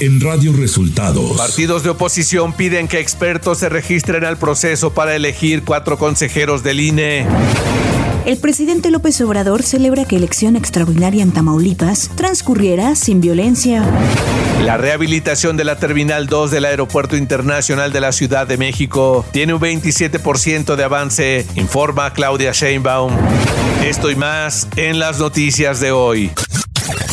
en Radio Resultados. Partidos de oposición piden que expertos se registren al proceso para elegir cuatro consejeros del INE. El presidente López Obrador celebra que elección extraordinaria en Tamaulipas transcurriera sin violencia. La rehabilitación de la Terminal 2 del Aeropuerto Internacional de la Ciudad de México tiene un 27% de avance, informa Claudia Sheinbaum. Esto y más en las noticias de hoy.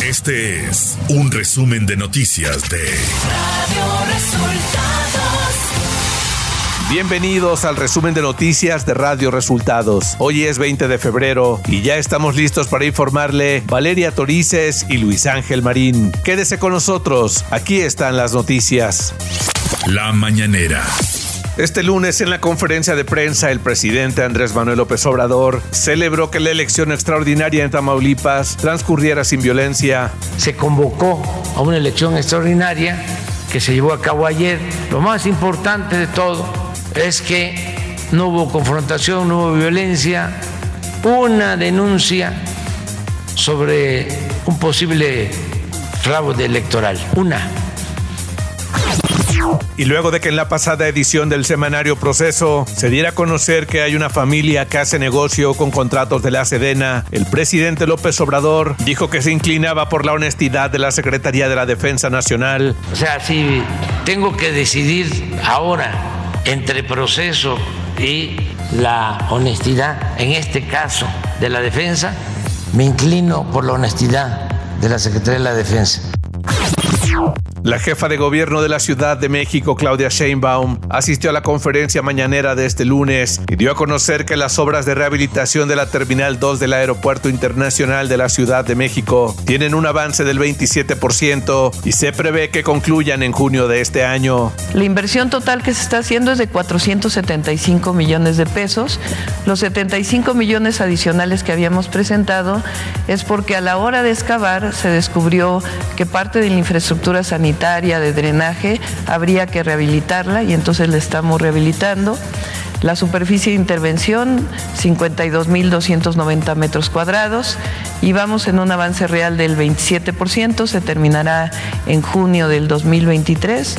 Este es un resumen de noticias de Radio Resultados. Bienvenidos al resumen de noticias de Radio Resultados. Hoy es 20 de febrero y ya estamos listos para informarle Valeria Torices y Luis Ángel Marín. Quédese con nosotros, aquí están las noticias. La mañanera. Este lunes en la conferencia de prensa el presidente Andrés Manuel López Obrador celebró que la elección extraordinaria en Tamaulipas transcurriera sin violencia. Se convocó a una elección extraordinaria que se llevó a cabo ayer. Lo más importante de todo es que no hubo confrontación, no hubo violencia, una denuncia sobre un posible fraude electoral, una y luego de que en la pasada edición del semanario Proceso se diera a conocer que hay una familia que hace negocio con contratos de la Sedena, el presidente López Obrador dijo que se inclinaba por la honestidad de la Secretaría de la Defensa Nacional. O sea, si tengo que decidir ahora entre Proceso y la honestidad, en este caso de la defensa, me inclino por la honestidad de la Secretaría de la Defensa. La jefa de gobierno de la Ciudad de México, Claudia Sheinbaum, asistió a la conferencia mañanera de este lunes y dio a conocer que las obras de rehabilitación de la Terminal 2 del Aeropuerto Internacional de la Ciudad de México tienen un avance del 27% y se prevé que concluyan en junio de este año. La inversión total que se está haciendo es de 475 millones de pesos. Los 75 millones adicionales que habíamos presentado es porque a la hora de excavar se descubrió que parte de la infraestructura sanitaria de drenaje, habría que rehabilitarla y entonces la estamos rehabilitando. La superficie de intervención, 52.290 metros cuadrados y vamos en un avance real del 27%, se terminará en junio del 2023.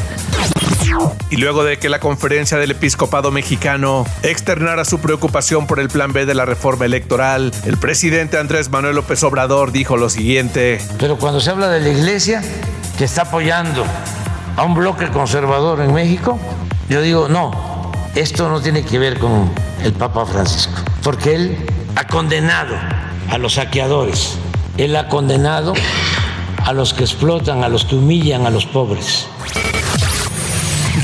Y luego de que la conferencia del episcopado mexicano externara su preocupación por el plan B de la reforma electoral, el presidente Andrés Manuel López Obrador dijo lo siguiente. Pero cuando se habla de la iglesia, que está apoyando a un bloque conservador en México, yo digo, no, esto no tiene que ver con el Papa Francisco, porque él ha condenado a los saqueadores, él ha condenado a los que explotan, a los que humillan a los pobres.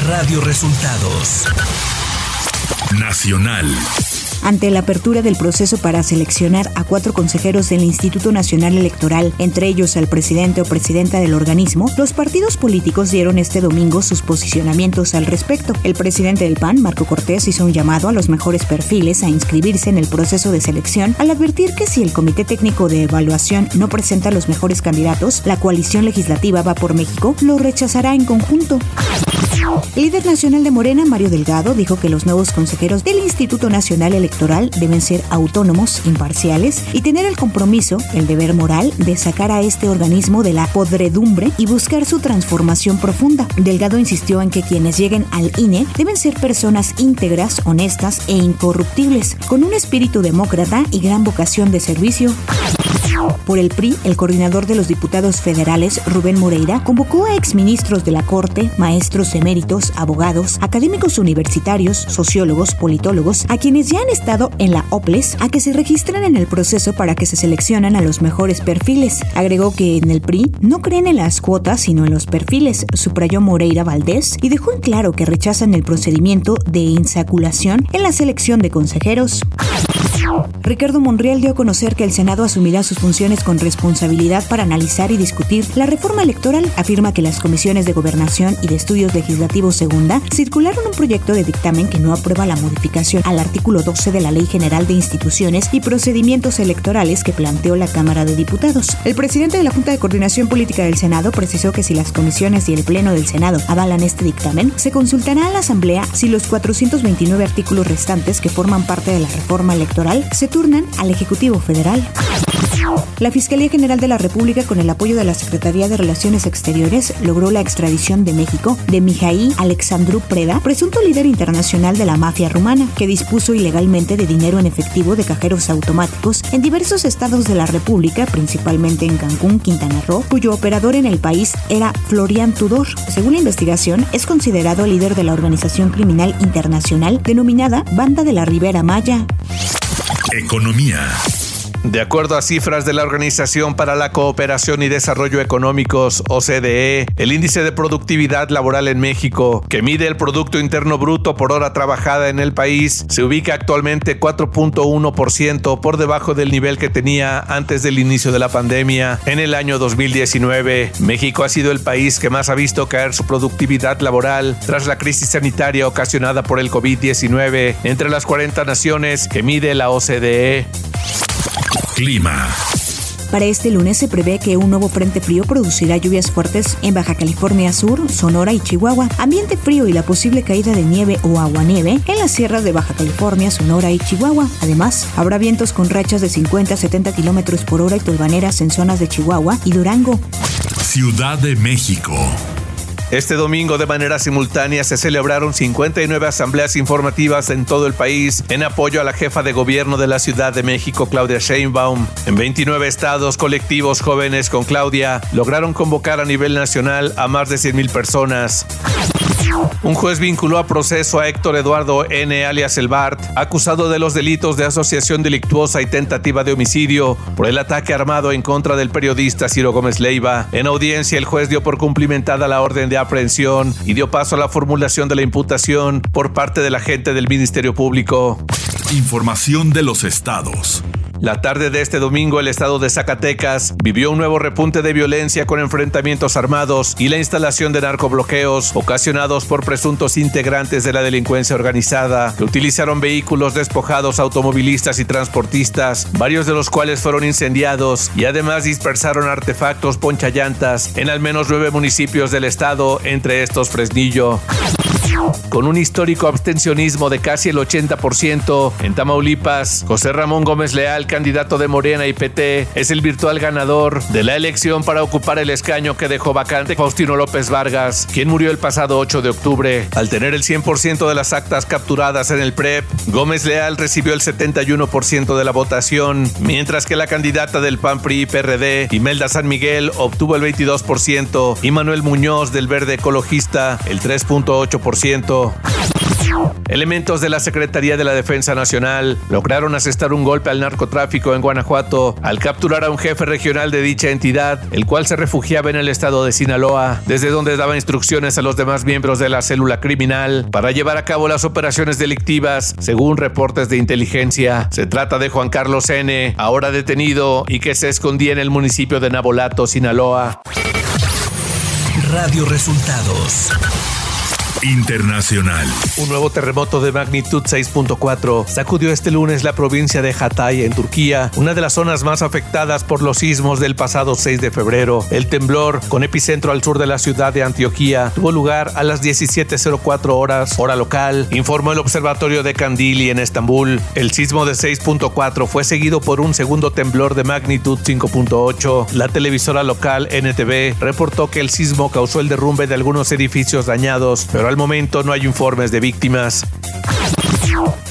Radio Resultados Nacional. Ante la apertura del proceso para seleccionar a cuatro consejeros del Instituto Nacional Electoral, entre ellos al presidente o presidenta del organismo, los partidos políticos dieron este domingo sus posicionamientos al respecto. El presidente del PAN, Marco Cortés, hizo un llamado a los mejores perfiles a inscribirse en el proceso de selección al advertir que si el Comité Técnico de Evaluación no presenta los mejores candidatos, la coalición legislativa Va por México lo rechazará en conjunto. El líder nacional de Morena, Mario Delgado, dijo que los nuevos consejeros del Instituto Nacional Electoral deben ser autónomos, imparciales y tener el compromiso, el deber moral de sacar a este organismo de la podredumbre y buscar su transformación profunda. Delgado insistió en que quienes lleguen al INE deben ser personas íntegras, honestas e incorruptibles, con un espíritu demócrata y gran vocación de servicio. Por el PRI, el coordinador de los diputados federales, Rubén Moreira, convocó a exministros de la Corte, maestros eméritos, abogados, académicos universitarios, sociólogos, politólogos, a quienes ya han estado en la OPLES, a que se registren en el proceso para que se seleccionen a los mejores perfiles. Agregó que en el PRI no creen en las cuotas, sino en los perfiles, subrayó Moreira Valdés y dejó en claro que rechazan el procedimiento de insaculación en la selección de consejeros. Ricardo Monreal dio a conocer que el Senado asumirá sus funciones con responsabilidad para analizar y discutir la reforma electoral. Afirma que las comisiones de gobernación y de estudios legislativos segunda circularon un proyecto de dictamen que no aprueba la modificación al artículo 12 de la Ley General de Instituciones y Procedimientos Electorales que planteó la Cámara de Diputados. El presidente de la Junta de Coordinación Política del Senado precisó que si las comisiones y el Pleno del Senado avalan este dictamen, se consultará a la Asamblea si los 429 artículos restantes que forman parte de la reforma electoral se turnan al Ejecutivo Federal. La Fiscalía General de la República, con el apoyo de la Secretaría de Relaciones Exteriores, logró la extradición de México de Mijaí Alexandru Preda, presunto líder internacional de la mafia rumana, que dispuso ilegalmente de dinero en efectivo de cajeros automáticos en diversos estados de la República, principalmente en Cancún, Quintana Roo, cuyo operador en el país era Florian Tudor. Según la investigación, es considerado líder de la organización criminal internacional denominada Banda de la Ribera Maya. Economía. De acuerdo a cifras de la Organización para la Cooperación y Desarrollo Económicos, OCDE, el índice de productividad laboral en México, que mide el Producto Interno Bruto por hora trabajada en el país, se ubica actualmente 4.1% por debajo del nivel que tenía antes del inicio de la pandemia. En el año 2019, México ha sido el país que más ha visto caer su productividad laboral tras la crisis sanitaria ocasionada por el COVID-19 entre las 40 naciones que mide la OCDE. Clima. Para este lunes se prevé que un nuevo frente frío producirá lluvias fuertes en Baja California Sur, Sonora y Chihuahua, ambiente frío y la posible caída de nieve o aguanieve en las sierras de Baja California, Sonora y Chihuahua. Además, habrá vientos con rachas de 50 a 70 kilómetros por hora y tolvaneras en zonas de Chihuahua y Durango. Ciudad de México. Este domingo de manera simultánea se celebraron 59 asambleas informativas en todo el país en apoyo a la jefa de gobierno de la Ciudad de México, Claudia Sheinbaum. En 29 estados, colectivos jóvenes con Claudia lograron convocar a nivel nacional a más de 100.000 personas. Un juez vinculó a proceso a Héctor Eduardo N. alias El Bart, acusado de los delitos de asociación delictuosa y tentativa de homicidio por el ataque armado en contra del periodista Ciro Gómez Leiva. En audiencia, el juez dio por cumplimentada la orden de aprehensión y dio paso a la formulación de la imputación por parte del agente del Ministerio Público. Información de los estados. La tarde de este domingo el estado de Zacatecas vivió un nuevo repunte de violencia con enfrentamientos armados y la instalación de narcobloqueos ocasionados por presuntos integrantes de la delincuencia organizada que utilizaron vehículos despojados automovilistas y transportistas, varios de los cuales fueron incendiados y además dispersaron artefactos ponchallantas en al menos nueve municipios del estado, entre estos Fresnillo. Con un histórico abstencionismo de casi el 80% en Tamaulipas, José Ramón Gómez Leal, candidato de Morena y PT, es el virtual ganador de la elección para ocupar el escaño que dejó vacante Faustino López Vargas, quien murió el pasado 8 de octubre. Al tener el 100% de las actas capturadas en el PREP, Gómez Leal recibió el 71% de la votación, mientras que la candidata del PAN PRI PRD, Imelda San Miguel, obtuvo el 22% y Manuel Muñoz del Verde Ecologista el 3.8%. Elementos de la Secretaría de la Defensa Nacional lograron asestar un golpe al narcotráfico en Guanajuato al capturar a un jefe regional de dicha entidad, el cual se refugiaba en el estado de Sinaloa, desde donde daba instrucciones a los demás miembros de la célula criminal para llevar a cabo las operaciones delictivas, según reportes de inteligencia. Se trata de Juan Carlos N., ahora detenido y que se escondía en el municipio de Nabolato, Sinaloa. Radio Resultados. Internacional. Un nuevo terremoto de magnitud 6.4 sacudió este lunes la provincia de Hatay en Turquía, una de las zonas más afectadas por los sismos del pasado 6 de febrero. El temblor, con epicentro al sur de la ciudad de Antioquía, tuvo lugar a las 17.04 horas, hora local, informó el Observatorio de Kandili en Estambul. El sismo de 6.4 fue seguido por un segundo temblor de magnitud 5.8. La televisora local NTV reportó que el sismo causó el derrumbe de algunos edificios dañados, pero al momento no hay informes de víctimas.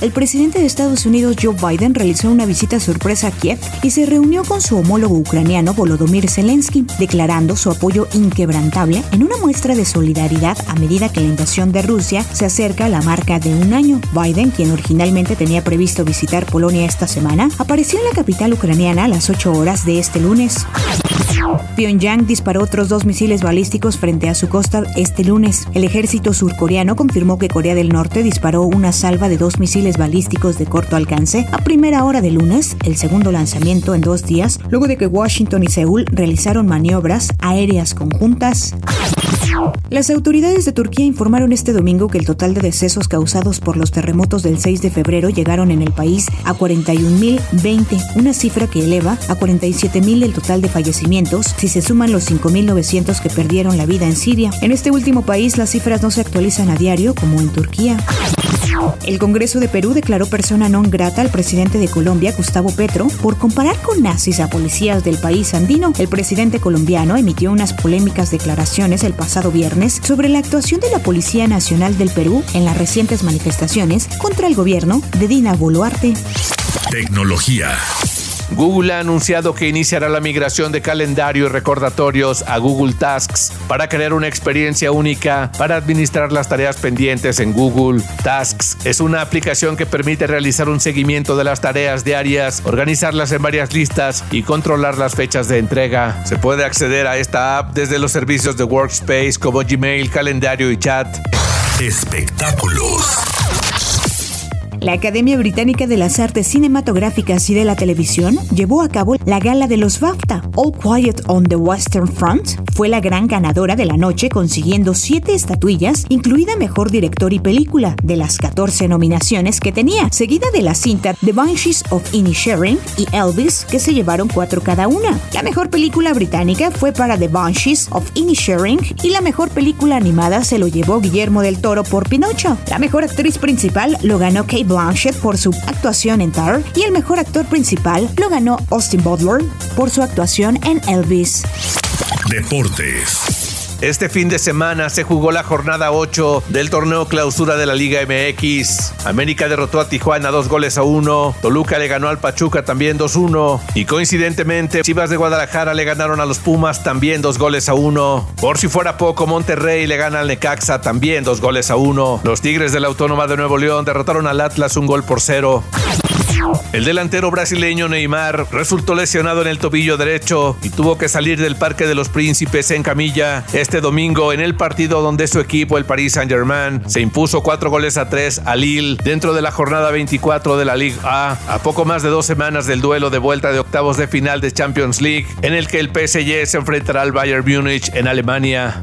El presidente de Estados Unidos Joe Biden realizó una visita sorpresa a Kiev y se reunió con su homólogo ucraniano Volodymyr Zelensky, declarando su apoyo inquebrantable en una muestra de solidaridad a medida que la invasión de Rusia se acerca a la marca de un año. Biden, quien originalmente tenía previsto visitar Polonia esta semana, apareció en la capital ucraniana a las 8 horas de este lunes. Pyongyang disparó otros dos misiles balísticos frente a su costa este lunes. El ejército surcoreano confirmó que Corea del Norte disparó una salva de dos misiles balísticos de corto alcance a primera hora de lunes, el segundo lanzamiento en dos días, luego de que Washington y Seúl realizaron maniobras aéreas conjuntas. Las autoridades de Turquía informaron este domingo que el total de decesos causados por los terremotos del 6 de febrero llegaron en el país a 41.020, una cifra que eleva a 47.000 el total de fallecimientos si se suman los 5.900 que perdieron la vida en Siria. En este último país las cifras no se actualizan a diario como en Turquía. El Congreso de Perú declaró persona non grata al presidente de Colombia, Gustavo Petro, por comparar con nazis a policías del país andino. El presidente colombiano emitió unas polémicas declaraciones el pasado viernes sobre la actuación de la Policía Nacional del Perú en las recientes manifestaciones contra el gobierno de Dina Boluarte. Tecnología. Google ha anunciado que iniciará la migración de calendario y recordatorios a Google Tasks para crear una experiencia única para administrar las tareas pendientes en Google. Tasks es una aplicación que permite realizar un seguimiento de las tareas diarias, organizarlas en varias listas y controlar las fechas de entrega. Se puede acceder a esta app desde los servicios de Workspace como Gmail, calendario y chat. Espectáculos. La Academia Británica de las Artes Cinematográficas y de la Televisión llevó a cabo la gala de los BAFTA. All Quiet on the Western Front fue la gran ganadora de la noche consiguiendo siete estatuillas, incluida Mejor Director y Película, de las 14 nominaciones que tenía, seguida de la cinta The Banshees of Inisherin y Elvis, que se llevaron cuatro cada una. La mejor película británica fue para The Banshees of Inisherin y la mejor película animada se lo llevó Guillermo del Toro por Pinocho. La mejor actriz principal lo ganó Kate Blanchett por su actuación en Tar y el mejor actor principal lo ganó Austin Butler por su actuación en Elvis. Deportes. Este fin de semana se jugó la jornada 8 del torneo clausura de la Liga MX. América derrotó a Tijuana dos goles a uno. Toluca le ganó al Pachuca también 2-1. Y coincidentemente, Chivas de Guadalajara le ganaron a los Pumas también dos goles a uno. Por si fuera poco, Monterrey le gana al Necaxa también dos goles a uno. Los Tigres de la Autónoma de Nuevo León derrotaron al Atlas un gol por cero. El delantero brasileño Neymar resultó lesionado en el tobillo derecho y tuvo que salir del Parque de los Príncipes en camilla este domingo en el partido donde su equipo, el Paris Saint-Germain, se impuso cuatro goles a tres a Lille dentro de la jornada 24 de la Liga A, a poco más de dos semanas del duelo de vuelta de octavos de final de Champions League, en el que el PSG se enfrentará al Bayern Múnich en Alemania.